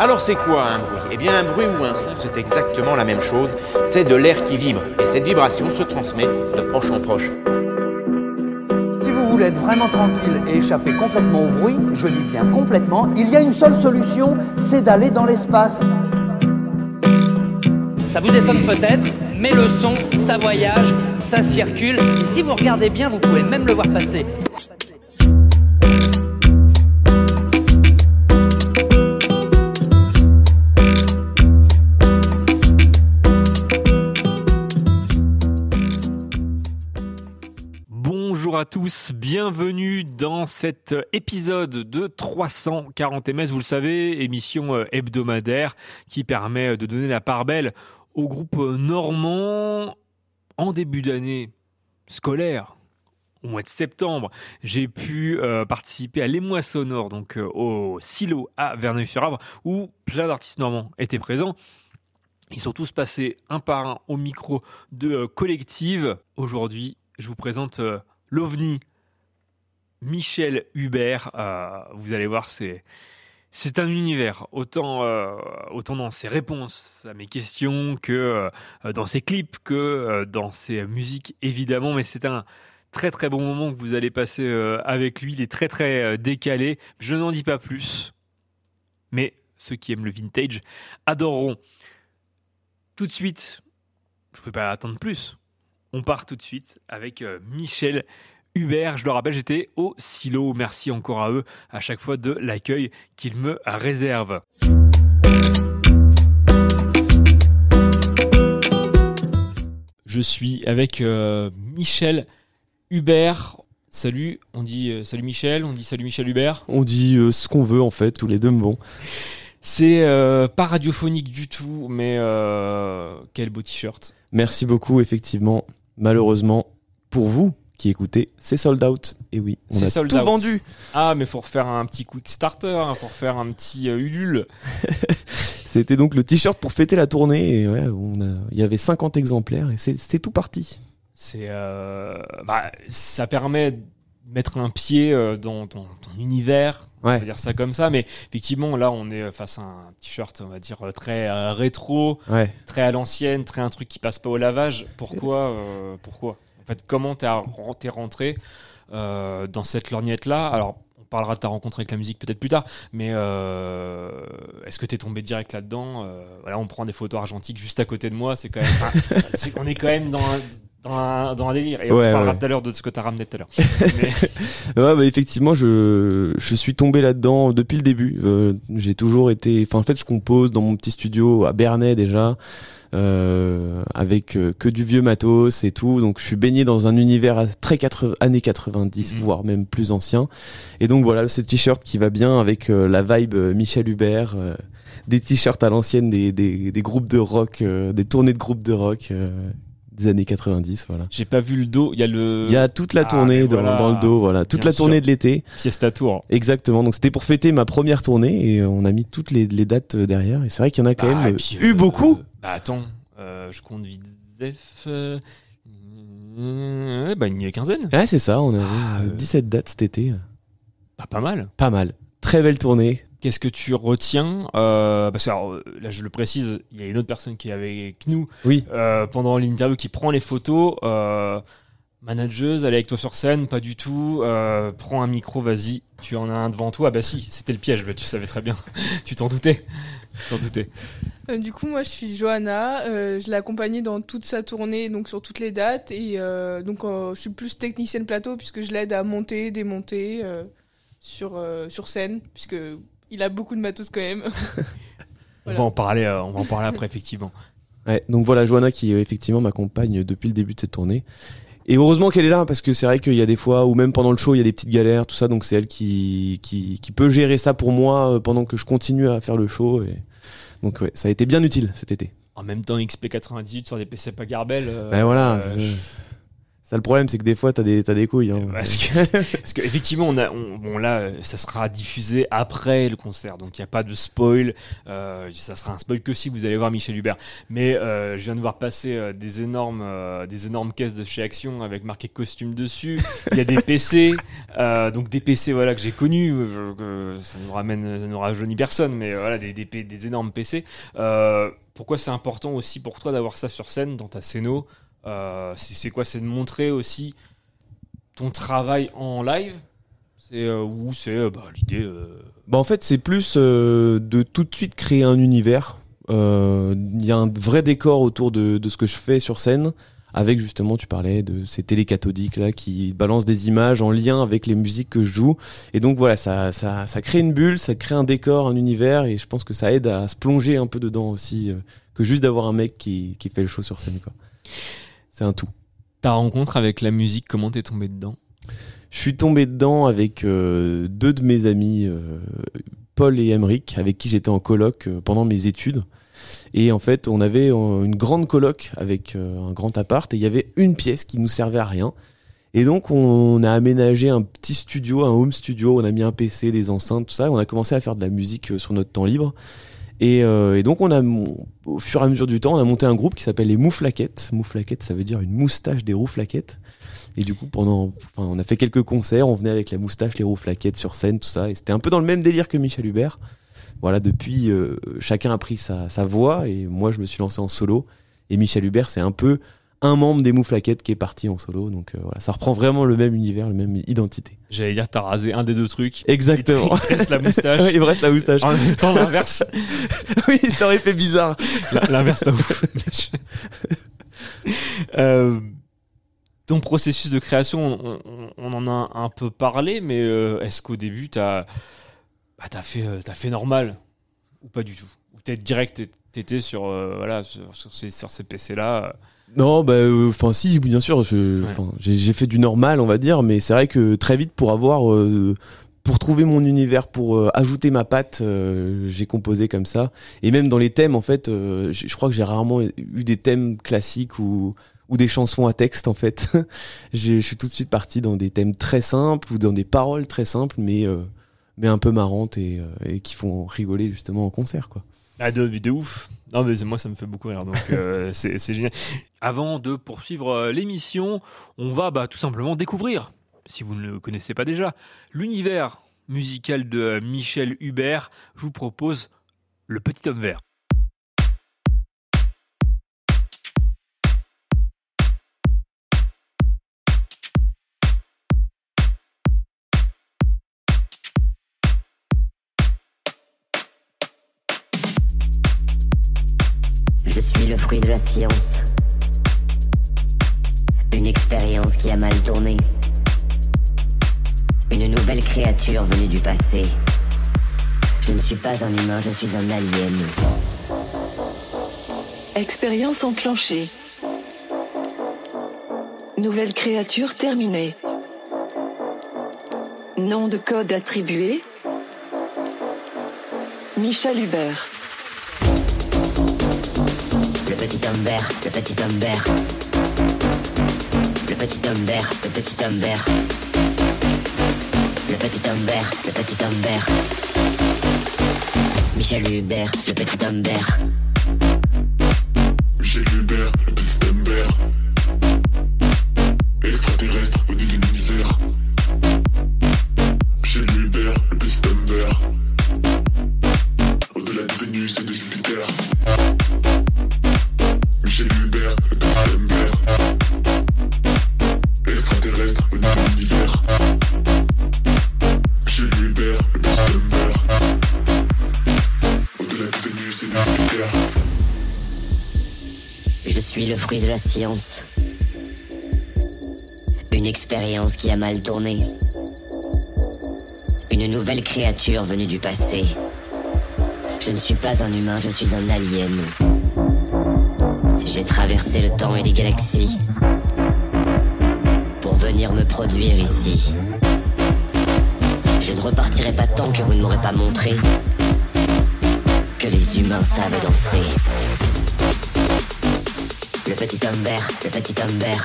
Alors c'est quoi un bruit? Eh bien un bruit ou un son, c'est exactement la même chose. C'est de l'air qui vibre. Et cette vibration se transmet de proche en proche. Si vous voulez être vraiment tranquille et échapper complètement au bruit, je dis bien complètement, il y a une seule solution, c'est d'aller dans l'espace. Ça vous étonne peut-être, mais le son, ça voyage, ça circule. Et si vous regardez bien, vous pouvez même le voir passer. Bienvenue dans cet épisode de 340 MS, vous le savez, émission euh, hebdomadaire qui permet de donner la part belle au groupe normand en début d'année scolaire. Au mois de septembre, j'ai pu euh, participer à l'émoi sonore, donc euh, au silo à Verneuil-sur-Avre, où plein d'artistes normands étaient présents. Ils sont tous passés un par un au micro de euh, Collective. Aujourd'hui, je vous présente euh, l'OVNI Michel Hubert. Euh, vous allez voir, c'est un univers, autant, euh, autant dans ses réponses à mes questions que euh, dans ses clips, que dans ses musiques, évidemment. Mais c'est un très très bon moment que vous allez passer avec lui. Il est très très décalé. Je n'en dis pas plus. Mais ceux qui aiment le vintage adoreront. Tout de suite, je ne vais pas attendre plus. On part tout de suite avec euh, Michel Hubert. Je le rappelle, j'étais au silo. Merci encore à eux à chaque fois de l'accueil qu'ils me réservent. Je suis avec euh, Michel Hubert. Salut, on dit euh, salut Michel, on dit salut Michel Hubert. On dit euh, ce qu'on veut en fait, tous les deux me vont. C'est pas radiophonique du tout, mais quel beau t-shirt. Merci beaucoup, effectivement. Malheureusement, pour vous qui écoutez, c'est sold out. Et oui, on C'est a sold tout out. vendu. Ah, mais faut refaire un petit quick starter, hein, faut refaire un petit euh, Ulule. C'était donc le t-shirt pour fêter la tournée. Et ouais, on a... il y avait 50 exemplaires et c'est tout parti. C'est, euh, bah, ça permet mettre un pied euh, dans ton, univers. On va dire ça comme ça, mais effectivement, là, on est face à un t-shirt, on va dire, très euh, rétro, Ouais. très à l'ancienne, très un truc qui passe pas au lavage. Pourquoi euh, Pourquoi? En fait, comment t'es rentré euh, dans cette lorgnette-là? Alors, on parlera de ta rencontre avec la musique peut-être plus tard, mais est-ce que t'es tombé direct là-dedans? Voilà, on prend des photos argentiques juste à côté de moi, c'est quand même. c'est qu'on est quand même dans un, dans un, dans un délire. Et Ouais, on parlera tout à l'heure de ce que t'as ramené tout à l'heure. Mais- Ouais, bah, effectivement, je, je suis tombé là-dedans depuis le début. Euh, j'ai toujours été. Enfin, en fait, je compose dans mon petit studio à Bernay déjà, euh, avec euh, que du vieux matos et tout. Donc, je suis baigné dans un univers très 80, années 90, Mhm. voire même plus ancien. Et donc, voilà, ce t-shirt qui va bien avec euh, la vibe euh, Michel Hubert. euh, des t-shirts à l'ancienne, des, des, des groupes de rock, euh, des tournées de groupes de rock des années 90, voilà. J'ai pas vu le dos, il y a le Il y a toute la Ah, tournée dans, voilà. dans le dos, voilà, toute Bien la sûr. tournée de l'été. Fiesta Tour. Exactement. Donc c'était pour fêter ma première tournée et euh, on a mis toutes les, les dates euh, derrière. Et c'est vrai qu'il y en a quand Bah, même euh, puis, eu euh, beaucoup. Bah attends, euh, je compte vite Zef. euh, bah une quinzaine. Ouais, c'est ça. On avait Ah, euh, euh. 17 dates cet été. Bah pas mal. Pas mal. Très belle tournée. Qu'est-ce que tu retiens euh, Parce que alors, euh, là, je le précise, il y a une autre personne qui est avec nous Oui. euh, pendant l'interview qui prend les photos. Euh, manageuse, elle est avec toi sur scène, pas du tout. Euh, prends un micro, vas-y. Tu en as un devant toi. Bah si, c'était le piège. Bah, tu savais très bien. tu t'en doutais. Tu t'en doutais. Euh, du coup, moi, je suis Johanna. euh, je l'ai accompagnée dans toute sa tournée, donc sur toutes les dates. Et euh, donc, euh, je suis plus technicienne plateau puisque je l'aide à monter, démonter euh, sur, euh, sur scène, puisque il a beaucoup de matos quand même. On Voilà. va en parler. euh, on va en parler après, effectivement. Ouais. Donc voilà, Johanna qui euh, effectivement m'accompagne depuis le début de cette tournée. Et heureusement qu'elle est là parce que c'est vrai qu'il y a des fois ou même pendant le show il y a des petites galères tout ça donc c'est elle qui, qui qui peut gérer ça pour moi euh, pendant que je continue à faire le show et donc ouais ça a été bien utile cet été. En même temps, XP98 sur des PC pas Garbel. euh, Ben voilà, euh, Ça, le problème, c'est que des fois, t'as des, t'as des couilles. Hein. Parce que, parce que effectivement, on a, on- bon là, euh, ça sera diffusé après le concert, donc il n'y a pas de spoil. Euh, ça sera un spoil que si vous allez voir Michel Hubert. Mais euh, je viens de voir passer des énormes, euh, des énormes caisses de chez Action avec marqué costume dessus. Il y a des PC, donc des PC voilà que j'ai connus. ça nous ramène, ça nous rajeunit personne, mais voilà des, des, énormes PC. Pourquoi c'est important aussi pour toi d'avoir ça sur scène dans ta scéno Euh, c'est quoi? C'est de montrer aussi ton travail en live? C'est euh, ou c'est euh, bah, l'idée. euh, Bah, en fait, c'est plus de tout de suite créer un univers. Il y a un vrai décor autour de, ce que je fais sur scène, avec justement, tu parlais de ces télécathodiques là qui balancent des images en lien avec les musiques que je joue. Et donc voilà, ça, ça, ça crée une bulle, ça crée un décor, un univers, et je pense que ça aide à se plonger un peu dedans aussi, que juste d'avoir un mec qui, qui fait le show sur scène. quoi. C'est un tout. Ta rencontre avec la musique, comment t'es tombé dedans? Je suis tombé dedans avec euh, deux de mes amis, euh, Paul et Emeric, avec qui j'étais en coloc euh, pendant mes études. Et en fait, on avait une grande coloc avec un grand appart et il y avait une pièce qui nous servait à rien. Et donc, on a aménagé un petit studio, un home studio. On a mis un PC, des enceintes, tout ça. Et on a commencé à faire de la musique sur notre temps libre. Et, euh, et donc, on a, au fur et à mesure du temps, on a monté un groupe qui s'appelle les Mouflaquettes. Mouflaquettes, ça veut dire une moustache des rouflaquettes. Et du coup, pendant, enfin, on a fait quelques concerts, on venait avec la moustache, les rouflaquettes sur scène, tout ça. Et c'était un peu dans le même délire que Michel Hubert. Voilà, depuis, euh, chacun a pris sa, sa voix et moi, je me suis lancé en solo. Et Michel Hubert, c'est un peu un membre des Mouflaquettes qui est parti en solo. Donc euh, voilà, ça reprend vraiment le même univers, la même identité. J'allais dire, t'as rasé un des deux trucs. Exactement. Il te reste la moustache. Il me reste la moustache. En même temps, l'inverse. oui, ça aurait fait bizarre. L'inverse, pas ouf. Euh, ton processus de création, on, on- on en a un peu parlé, mais euh, est-ce qu'au début, t'as bah, fait, fait normal? Ou pas du tout? Ou t'es direct, t'étais sur, voilà, sur, sur ces, sur ces PC-là Non, bah, enfin, si, bien sûr, Ouais. j'ai j'ai fait du normal, on va dire, mais c'est vrai que très vite, pour avoir, euh, pour trouver mon univers, pour euh, ajouter ma patte, euh, j'ai composé comme ça. Et même dans les thèmes, en fait, euh, je crois que j'ai rarement eu des thèmes classiques ou ou des chansons à texte en fait. Je suis tout de suite parti dans des thèmes très simples ou dans des paroles très simples, mais euh, mais un peu marrantes et, euh, et qui font rigoler justement en concert quoi. Ah, de, ouf. Non, mais moi, ça me fait beaucoup rire. Donc, euh, c'est c'est génial. Avant de poursuivre euh, l'émission, on va bah, tout simplement découvrir, si vous ne le connaissez pas déjà, l'univers musical de euh, Michel Hubert. Je vous propose Le Petit Homme Vert. Je suis le fruit de la science. Une expérience qui a mal tourné. Une nouvelle créature venue du passé. Je ne suis pas un humain, je suis un alien. Expérience enclenchée. Nouvelle créature terminée. Nom de code attribué. Michel Hubert. Le petit homme le petit homme. Le petit homme le petit homme. Le petit homme le petit homme. Michel Hubert, le petit homme. De la science. Une expérience qui a mal tourné. Une nouvelle créature venue du passé. Je ne suis pas un humain, je suis un alien. J'ai traversé le temps et les galaxies pour venir me produire ici. Je ne repartirai pas tant que vous ne m'aurez pas montré que les humains savent danser. Le petit homme le petit homme vert.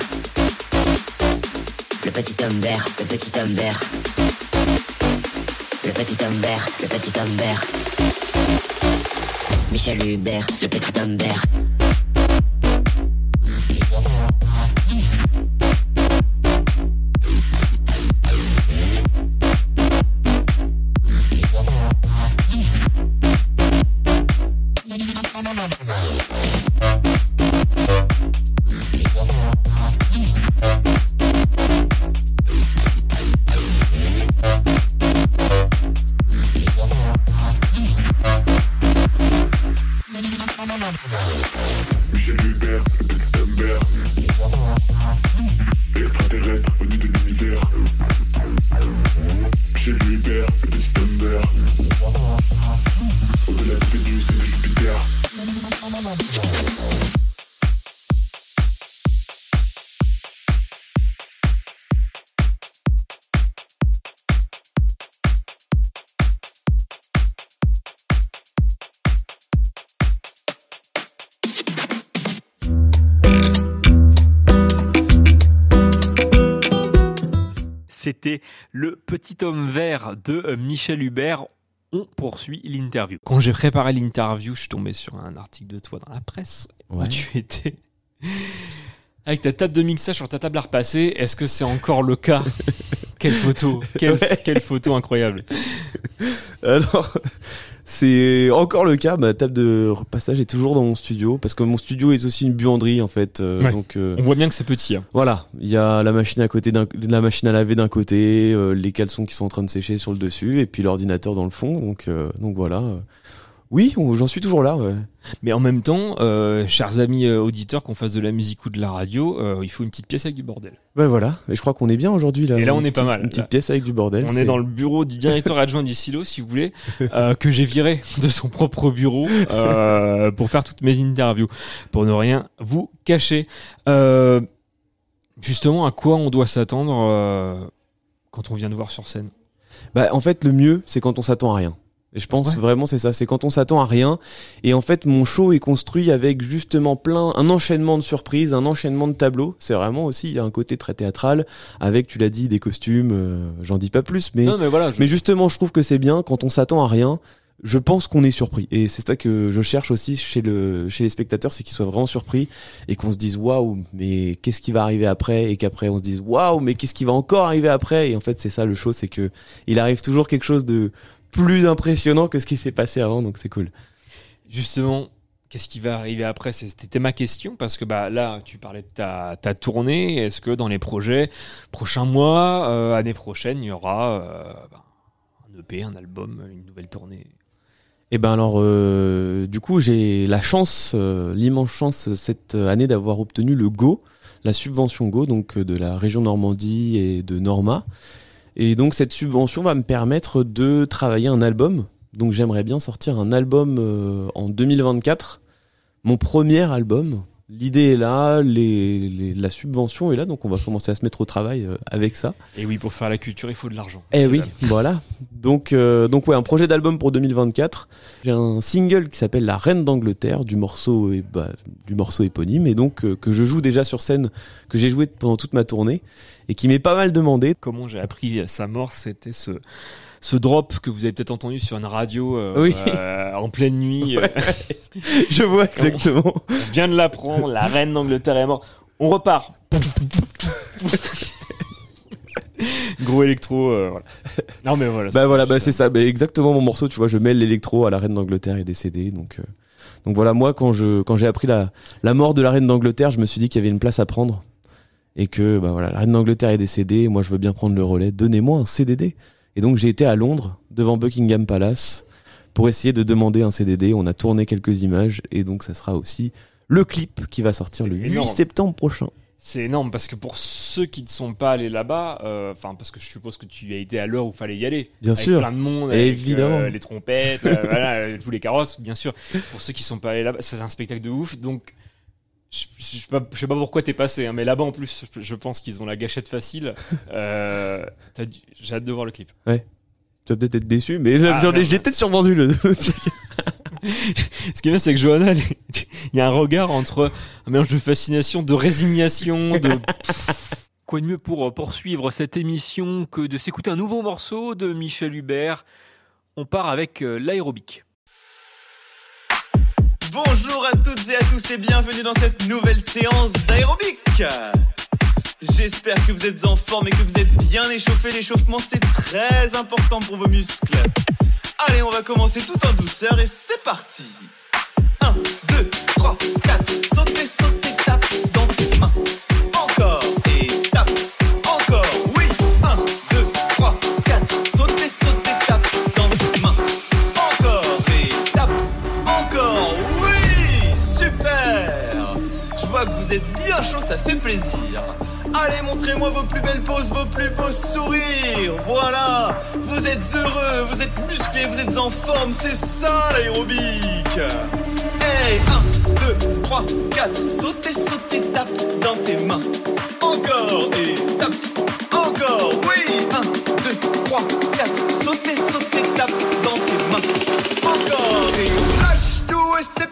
le petit homme vert, le petit homme vert. Le petit homme vert, le petit homme vert. Michel Hubert, le petit homme vert. C'était le petit homme vert de Michel Hubert. On poursuit l'interview. Quand j'ai préparé l'interview, je suis tombé sur un article de toi dans la presse où tu étais avec ta table de mixage sur ta table à repasser. Est-ce que c'est encore le cas Quelle photo quelle, Ouais. quelle photo incroyable Alors, c'est encore le cas. Ma table de repassage est toujours dans mon studio parce que mon studio est aussi une buanderie en fait. euh, Ouais. Donc euh, On voit bien que c'est petit. hein. voilà, il y a la machine à côté la machine à laver d'un côté, euh, les caleçons qui sont en train de sécher sur le dessus, et puis l'ordinateur dans le fond. Donc donc voilà. Oui, j'en suis toujours là. ouais. Mais en même temps, euh, chers amis euh, auditeurs, qu'on fasse de la musique ou de la radio, euh, il faut une petite pièce avec du bordel. Ben voilà. Et je crois qu'on est bien aujourd'hui là. Et là, on est pas mal, Une petite là. pièce avec du bordel. On est dans le bureau du directeur adjoint du silo, si vous voulez, euh, que j'ai viré de son propre bureau pour faire toutes mes interviews, pour ne rien vous cacher. Justement, à quoi on doit s'attendre quand on vient de voir sur scène? Bah, en fait, le mieux, c'est quand on s'attend à rien. Et je pense Ouais. vraiment c'est ça, c'est quand on s'attend à rien. Et en fait, mon show est construit avec justement plein, un enchaînement de surprises, un enchaînement de tableaux. C'est vraiment aussi, il y a un côté très théâtral, avec, tu l'as dit, des costumes, euh, j'en dis pas plus, mais, Non, mais voilà. je- mais justement, je trouve que c'est bien quand on s'attend à rien. Je pense qu'on est surpris. Et c'est ça que je cherche aussi chez, le, chez les spectateurs, c'est qu'ils soient vraiment surpris et qu'on se dise waouh, mais qu'est-ce qui va arriver après? Et qu'après on se dise waouh, mais qu'est-ce qui va encore arriver après? Et en fait, c'est ça le show, c'est que il arrive toujours quelque chose de plus impressionnant que ce qui s'est passé avant, donc c'est cool. Justement, qu'est-ce qui va arriver après? C'était ma question parce que bah là, tu parlais de ta, ta tournée. Est-ce que dans les projets prochains mois, euh, année prochaine, il y aura euh, bah, un EP, un album, une nouvelle tournée? Et ben alors, euh, du coup, j'ai la chance, euh, l'immense chance cette année d'avoir obtenu le Go, la subvention Go, donc euh, de la région Normandie et de Norma. Et donc cette subvention va me permettre de travailler un album. Donc j'aimerais bien sortir un album euh, en 2024, mon premier album. L'idée est là, les, les- la subvention est là, donc on va commencer à se mettre au travail euh, avec ça. Et oui, pour faire la culture, il faut de l'argent. Eh C'est oui, voilà. Donc, euh, donc ouais, un projet d'album pour 2024. J'ai un single qui s'appelle La Reine d'Angleterre du morceau et bah, du morceau éponyme et donc euh, que je joue déjà sur scène, que j'ai joué pendant toute ma tournée et qui m'est pas mal demandé. Comment j'ai appris sa mort, c'était ce, ce drop que vous avez peut-être entendu sur une radio euh, Oui. euh, en pleine nuit. Ouais. je vois exactement. On vient de l'apprendre, la reine d'Angleterre est morte. On repart. Gros électro, euh, voilà. Non mais voilà. Bah voilà, bah c'est ça, bah exactement mon morceau. Tu vois, je mêle l'électro à La Reine d'Angleterre est décédée, donc. euh, donc voilà, moi quand je quand j'ai appris la la mort de la Reine d'Angleterre, je me suis dit qu'il y avait une place à prendre et que bah voilà, la Reine d'Angleterre est décédée. Moi, je veux bien prendre le relais. Donnez-moi un CDD. Et donc j'ai été à Londres devant Buckingham Palace pour essayer de demander un CDD. On a tourné quelques images et donc ça sera aussi le clip qui va sortir le C'est 8 énorme. septembre prochain. C'est énorme parce que pour ceux qui ne sont pas allés là-bas, euh, enfin parce que je suppose que tu as été à l'heure où fallait y aller. Bien avec sûr. plein de monde, avec, Évidemment. euh, les trompettes, euh, voilà, tous les carrosses, bien sûr. Pour ceux qui sont pas allés là-bas, c'est un spectacle de ouf. Donc je, sais pas, je sais pas pourquoi t'es passé, hein, mais là-bas en plus, je, pense qu'ils ont la gâchette facile. Euh, J'ai hâte de voir le clip. Tu vas peut-être être déçu, mais Ah, j'ai peut-être survendu le, le truc. Ce qui est bien, c'est que Johanna, il y a un regard entre un mélange de fascination, de résignation, de. Quoi de mieux pour euh, poursuivre cette émission que de s'écouter un nouveau morceau de Michel Hubert On part avec euh, l'aérobic. Bonjour à toutes et à tous et bienvenue dans cette nouvelle séance d'aérobic. J'espère que vous êtes en forme et que vous êtes bien échauffés. L'échauffement c'est très important pour vos muscles. Allez, on va commencer tout en douceur et c'est parti. 1, 2, 3, 4, sautez, sautez, tape dans tes mains. Bien chaud, ça fait plaisir. Allez, montrez-moi vos plus belles poses, vos plus beaux sourires. Voilà, vous êtes heureux, vous êtes musclés, vous êtes en forme, c'est ça l'aérobic. Hey, 1, 2, 3, 4, sautez, sautez, tape dans tes mains. Encore et tape. Encore, oui. 1, 2, 3, 4, sautez, sautez, tape dans tes mains. Encore et lâche tout et c'est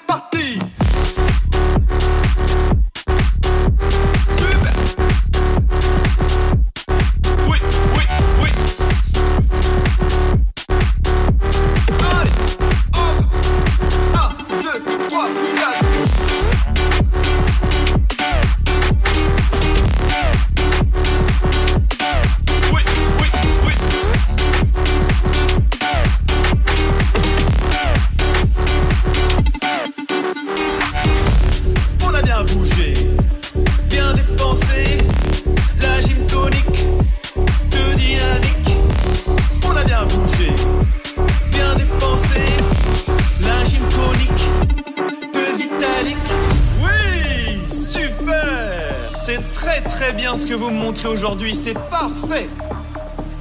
vous me montrez aujourd'hui, c'est parfait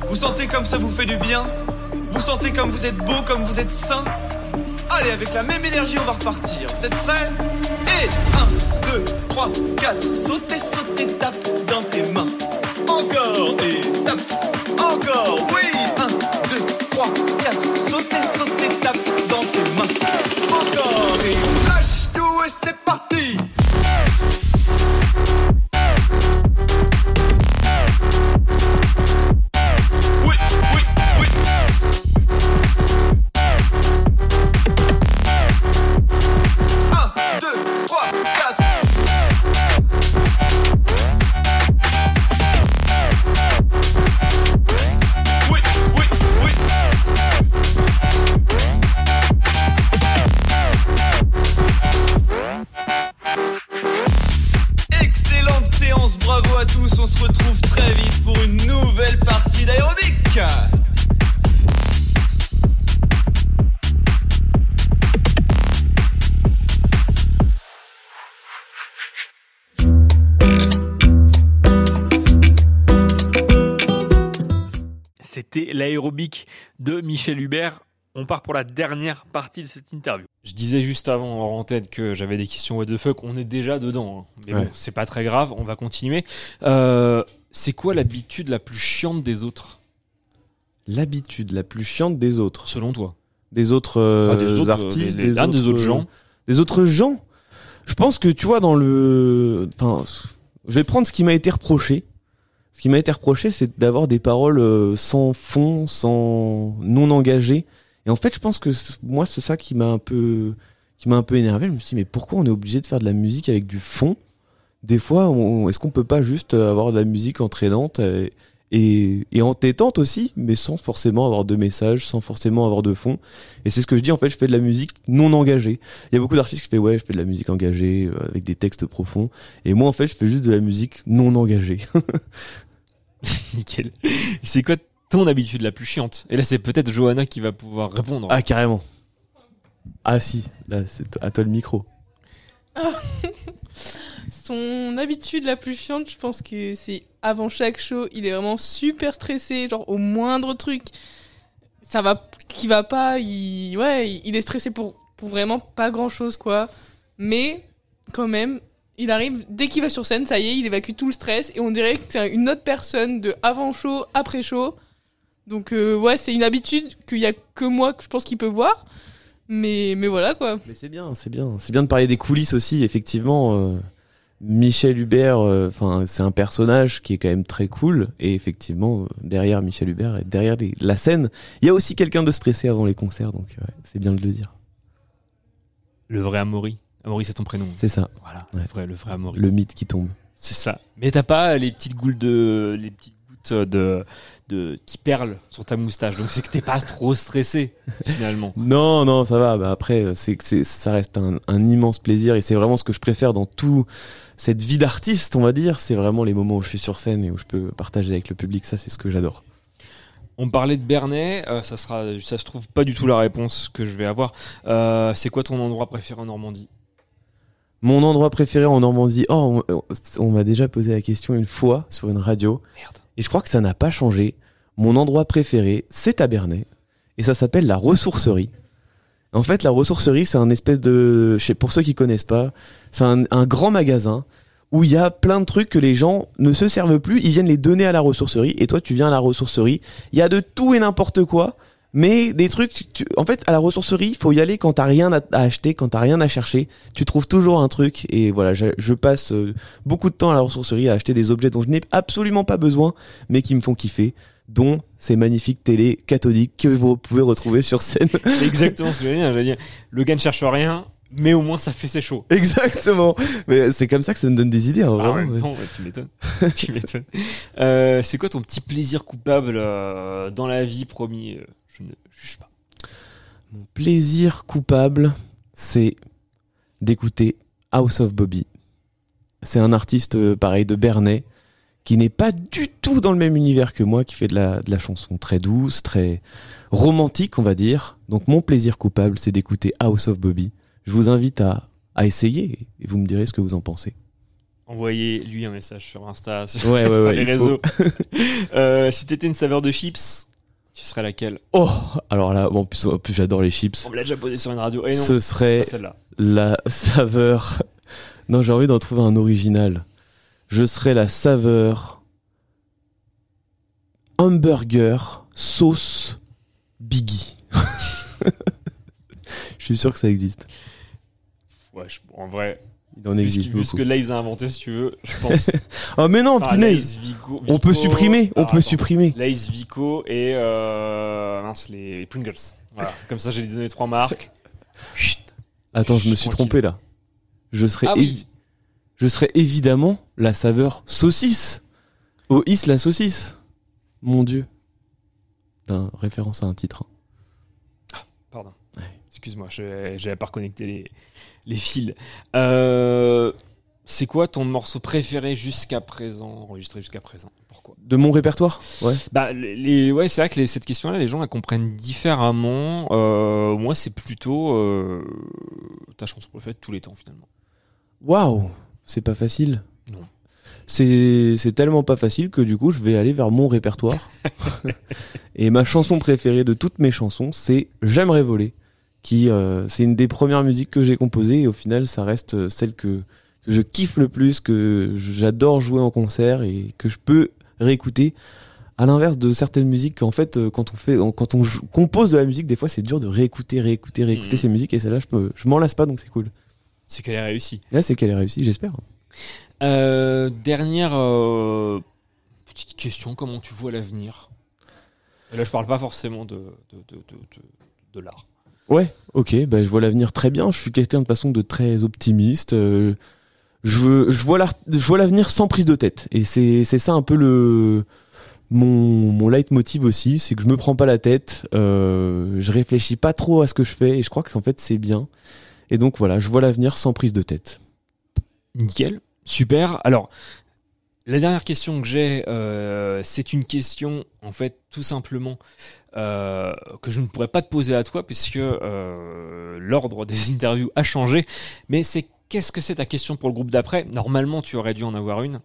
Vous sentez comme ça vous fait du bien Vous sentez comme vous êtes beau, comme vous êtes sain Allez, avec la même énergie, on va repartir. Vous êtes prêts? Et 1, 2, 3, 4. Sautez, sautez, tape dans tes mains. Encore et tape. Encore. Michel Hubert. On part pour la dernière partie de cette interview. Je disais juste avant en tête que j'avais des questions what the fuck. On est déjà dedans, hein. mais Ouais. bon, c'est pas très grave. On va continuer. Euh, c'est quoi l'habitude la plus chiante des autres, L'habitude la plus chiante des autres. selon toi Des autres euh, Ah, des autres, artistes, des- ah, des autres gens. Des autres gens. Je pense que tu vois dans le. Enfin, je vais prendre ce qui m'a été reproché. Ce qui m'a été reproché, c'est d'avoir des paroles euh, sans fond, sans non engagées. Et en fait, je pense que moi, c'est ça qui m'a un peu, qui m'a un peu énervé. Je me suis dit, mais pourquoi on est obligé de faire de la musique avec du fond? Des fois, est-ce qu'on peut pas juste avoir de la musique entraînante et, et entêtante aussi, mais sans forcément avoir de message, sans forcément avoir de fond Et c'est ce que je dis, en fait, je fais de la musique non engagée. Il y a beaucoup d'artistes qui font, ouais, je fais de la musique engagée, euh, avec des textes profonds. Et moi, en fait, je fais juste de la musique non engagée. Nickel. C'est quoi ton habitude la plus chiante? Et là, c'est peut-être Johanna qui va pouvoir répondre. ah, carrément. Ah si, là, c'est à toi le micro. Son habitude la plus chiante, je pense que c'est avant chaque show, il est vraiment super stressé, genre au moindre truc, ça va, qui va pas, il, ouais, il est stressé pour, pour vraiment pas grand chose, quoi. Mais, quand même, il arrive, dès qu'il va sur scène, ça y est, il évacue tout le stress et on dirait que c'est une autre personne de avant show, après show. Donc, euh, ouais, c'est une habitude qu'il y a que moi que je pense qu'il peut voir. Mais, mais voilà, quoi. Mais c'est bien, c'est bien. C'est bien de parler des coulisses aussi, effectivement. euh, Michel Hubert, euh, c'est un personnage qui est quand même très cool. Et effectivement, derrière Michel Hubert et derrière les- la scène, il y a aussi quelqu'un de stressé avant les concerts, donc ouais, c'est bien de le dire. Le vrai Amaury. Amaury, c'est ton prénom. C'est ça, Voilà, Ouais. le vrai, le vrai Amaury. le mythe qui tombe. C'est ça. Mais t'as pas les petites gouttes de, les petites gouttes de, de qui perlent sur ta moustache. Donc c'est que t'es pas trop stressé finalement. Non, non, ça va. Bah après, euh, c'est que c'est- ça reste un, un immense plaisir et c'est vraiment ce que je préfère dans tout cette vie d'artiste, on va dire. C'est vraiment les moments où je suis sur scène et où je peux partager avec le public. Ça, c'est ce que j'adore. On parlait de Bernay, euh, ça sera, ça se trouve pas du tout la réponse que je vais avoir. Euh, c'est quoi ton endroit préféré en Normandie? Mon endroit préféré en Normandie. Oh, on, on m'a déjà posé la question une fois sur une radio. Merde. Et je crois que ça n'a pas changé. Mon endroit préféré, c'est à Bernay. Et ça s'appelle la ressourcerie. En fait, la ressourcerie, c'est un espèce de. Pour ceux qui connaissent pas, c'est un grand magasin où il y a plein de trucs que les gens ne se servent plus. Ils viennent les donner à la ressourcerie. Et toi, tu viens à la ressourcerie. Il y a de tout et n'importe quoi. Mais des trucs, en fait, à la ressourcerie, il faut y aller quand t'as rien à, acheter, quand t'as rien à chercher. Tu trouves toujours un truc. Et voilà, je, je passe euh, beaucoup de temps à la ressourcerie à acheter des objets dont je n'ai absolument pas besoin, mais qui me font kiffer, dont ces magnifiques télés cathodiques que vous pouvez retrouver sur scène. C'est exactement ce que dire. J'allais dire, le gars ne cherche rien, mais au moins ça fait ses chaud. Exactement. Mais c'est comme ça que ça me donne des idées, hein, Ah, en vraiment. même temps, ouais, tu m'étonnes. tu m'étonnes. Euh, c'est quoi ton petit plaisir coupable euh, dans la vie, promis euh, Je ne juge pas. Mon plaisir coupable, c'est d'écouter House of Bobby. C'est un artiste, pareil, de Bernay, qui n'est pas du tout dans le même univers que moi, qui fait de la, de la chanson très douce, très romantique, on va dire. Donc mon plaisir coupable, c'est d'écouter House of Bobby. Je vous invite à, à essayer et vous me direz ce que vous en pensez. Envoyez-lui un message sur Insta, sur, Ouais, ouais, sur ouais, les réseaux. Euh, si t'étais une saveur de chips, tu serais laquelle? Oh Alors là, bon, en plus, j'adore les chips. On me l'a déjà posé sur une radio. Et non, Ce serait pas celle-là. la saveur. Non, j'ai envie d'en trouver un original. Je serais la saveur hamburger sauce Biggie. Je suis sûr que ça existe. Ouais, je- en vrai, Il en existe qui- vu ce beaucoup. que Lays a inventé, si tu veux, je pense. Oh mais non, Enfin, punaise. Vico- On peut supprimer, on Alors, peut attends. supprimer. Lay's, Vico et euh, mince, les Pringles. Voilà. Comme ça, j'ai donné trois marques. Chut. Attends, je me suis Tranquille. trompé là. Je serais, Ah oui. je serais évidemment la saveur saucisse. Au is la saucisse. Mon dieu. D'un référence à un titre. Pardon. Excuse-moi, j'avais pas reconnecté les, les fils. Euh, c'est quoi ton morceau préféré jusqu'à présent, enregistré jusqu'à présent? Pourquoi? De mon répertoire? Ouais. Bah, les, ouais, c'est vrai que les- cette question-là, les gens la comprennent différemment. Euh, moi, c'est plutôt euh, ta chanson préférée de tous les temps, finalement. Waouh, c'est pas facile. Non. C'est c'est tellement pas facile que du coup, je vais aller vers mon répertoire. Et ma chanson préférée de toutes mes chansons, c'est J'aimerais voler, qui euh, c'est une des premières musiques que j'ai composées et au final, ça reste euh, celle que, que je kiffe le plus, que j'adore jouer en concert et que je peux réécouter. À l'inverse de certaines musiques, qu'en fait, euh, quand on fait, quand on joue- compose de la musique, des fois, c'est dur de réécouter, réécouter, réécouter Mhm. ces musiques. Et celle-là, je peux, je m'en lasse pas, donc c'est cool. C'est qu'elle a réussi. Là, c'est qu'elle est réussie, j'espère. Euh, dernière euh, petite question, comment tu vois l'avenir? Et là, je parle pas forcément de, de, de, de, de- de l'art. Ouais, ok, bah, je vois l'avenir très bien. Je suis quelqu'un de façon de très optimiste. euh, je, veux, je vois l'avenir sans prise de tête. Et c'est ça un peu le mon, mon leitmotiv aussi, c'est que je me prends pas la tête, euh, je réfléchis pas trop à ce que je fais et je crois qu'en fait c'est bien. Et donc voilà, je vois l'avenir sans prise de tête. Nickel, super. Alors, la dernière question que j'ai, euh, c'est une question, en fait, tout simplement, euh, que je ne pourrais pas te poser à toi, puisque euh, l'ordre des interviews a changé. Mais c'est qu'est-ce que c'est ta question pour le groupe d'après? Normalement, tu aurais dû en avoir une.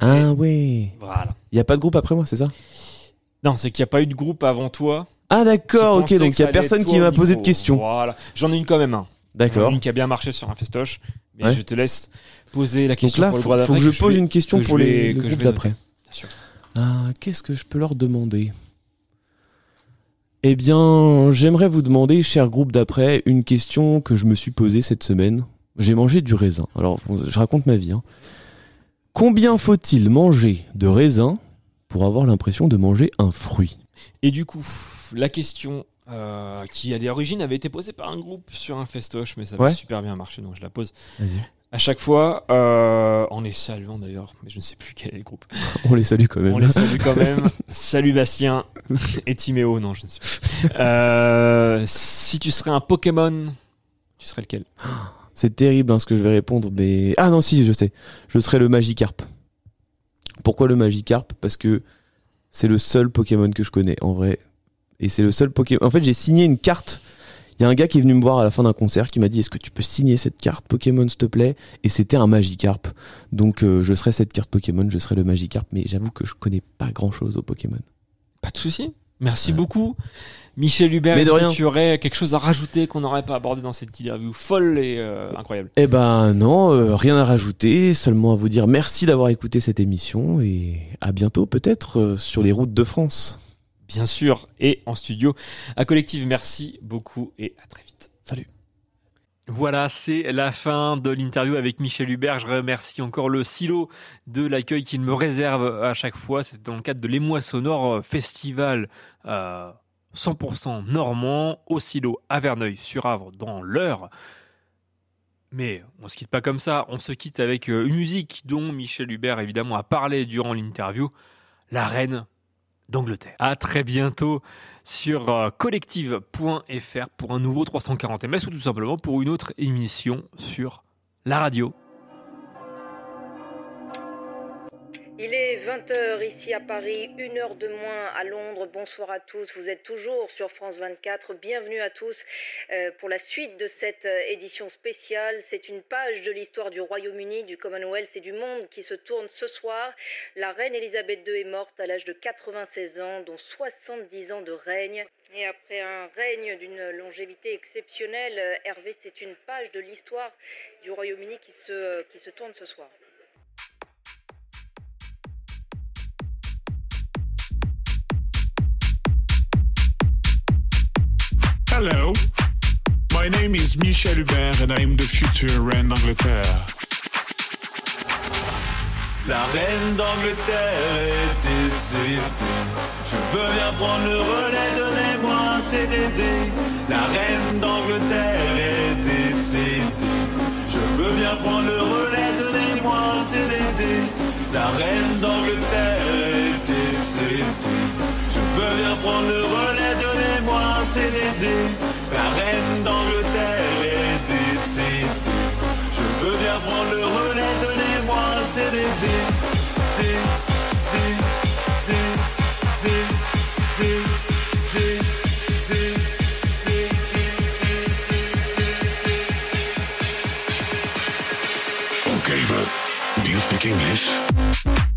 Ah ouais. Voilà. Il y a pas de groupe après moi, c'est ça? Non, c'est qu'il n'y a pas eu de groupe avant toi. Ah d'accord, ok, donc il y ça a personne qui m'a posé de questions. Voilà. J'en ai une quand même un. Ai D'accord. Une qui a bien marché sur un festoche. Mais Ouais. je te laisse poser la Donc question là, pour le faut, groupe faut d'après. que je pose vais- une question que pour les, le groupe d'après. noter. Bien sûr. Ah, qu'est-ce que je peux leur demander? Eh bien, j'aimerais vous demander, cher groupe d'après, une question que je me suis posée cette semaine J'ai mangé du raisin. Alors, je raconte ma vie. hein. Combien faut-il manger de raisin pour avoir l'impression de manger un fruit? Et du coup, la question euh, qui à l'origine avait été posée par un groupe sur un festoche, mais ça avait Ouais. super bien marché, donc je la pose Vas-y. À chaque fois, euh, en les saluant d'ailleurs, mais je ne sais plus quel est le groupe. On les salue quand même. On les salue quand même. Salut Bastien et Timéo, non, je ne sais plus. Euh, si tu serais un Pokémon, tu serais lequel? C'est terrible hein, ce que je vais répondre, mais ah non si je sais, je serai le Magikarp. Pourquoi le Magikarp? Parce que c'est le seul Pokémon que je connais en vrai, et c'est le seul Pokémon. En fait, j'ai signé une carte. Il y a un gars qui est venu me voir à la fin d'un concert qui m'a dit Est-ce que tu peux signer cette carte Pokémon s'il te plaît? Et c'était un Magikarp. Donc euh, je serai cette carte Pokémon, je serai le Magikarp, mais j'avoue que je connais pas grand chose au Pokémon. Pas de souci. Merci beaucoup. Michel Hubert, est-ce que tu aurais quelque chose à rajouter qu'on n'aurait pas abordé dans cette interview folle et euh, incroyable? Eh ben non, euh, rien à rajouter, seulement à vous dire merci d'avoir écouté cette émission et à bientôt peut-être euh, sur les routes de France. Bien sûr, et en studio à Collective. Merci beaucoup et à très vite. Salut. Voilà, c'est la fin de l'interview avec Michel Hubert. Je remercie encore le silo de l'accueil qu'il me réserve à chaque fois. C'est dans le cadre de l'Émoi Sonore euh, Festival euh, 100% normand au silo à Verneuil-sur-Avre dans l'heure. Mais on se quitte pas comme ça. On se quitte avec euh, une musique dont Michel Hubert évidemment a parlé durant l'interview. La reine d'Angleterre. À très bientôt sur euh, collective.fr pour un nouveau 340 ms ou tout simplement pour une autre émission sur la radio. Il est 20h ici à Paris, une heure de moins à Londres. Bonsoir à tous, vous êtes toujours sur France 24. Bienvenue à tous euh, pour la suite de cette euh, édition spéciale. C'est une page de l'histoire du Royaume-Uni, du Commonwealth et du monde qui se tourne ce soir. La reine Elisabeth II est morte à l'âge de 96 ans, dont 70 ans de règne. Et après un règne d'une longévité exceptionnelle, euh, Hervé, c'est une page de l'histoire du Royaume-Uni qui se, qui se tourne ce soir. Hello, my name is Michel Hubert and I'm the future reine d'Angleterre. La reine d'Angleterre est décédée. Je veux bien prendre le relais, donnez-moi un CDD. La reine d'Angleterre est décédée. Je veux bien prendre le relais, donnez-moi un CDD. La reine d'Angleterre est décédée. Je veux bien prendre le relais, un CDD. La reine d'Angleterre est décédée. Je veux bien prendre le relais, donnez-moi CDD. But do you speak English?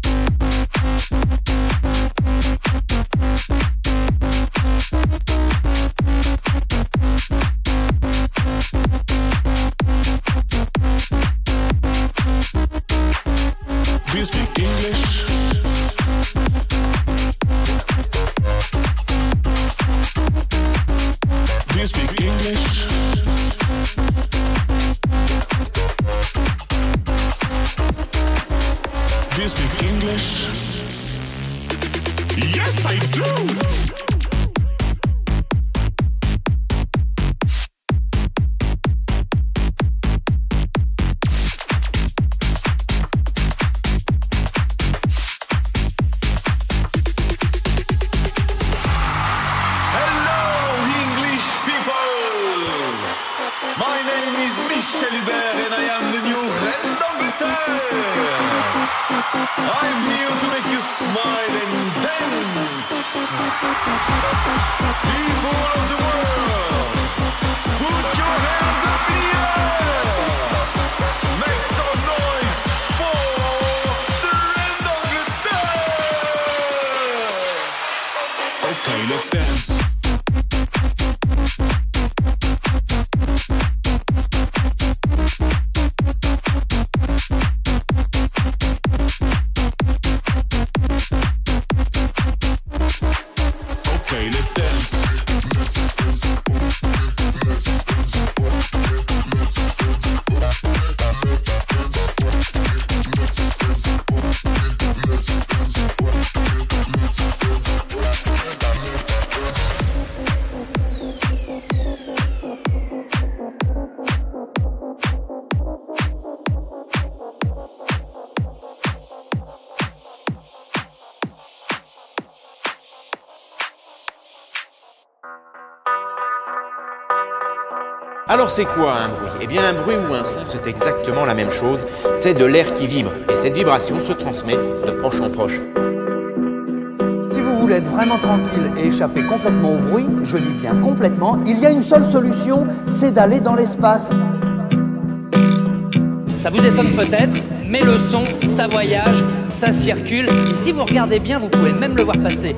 And I am the new Reine d'Angleterre. I'm here to make you smile and dance. People Alors c'est quoi un bruit? Eh bien un bruit ou un son, c'est exactement la même chose. C'est de l'air qui vibre. Et cette vibration se transmet de proche en proche. Si vous voulez être vraiment tranquille et échapper complètement au bruit, je dis bien complètement, il y a une seule solution, c'est d'aller dans l'espace. Ça vous étonne peut-être, mais le son, ça voyage, ça circule. Et si vous regardez bien, vous pouvez même le voir passer.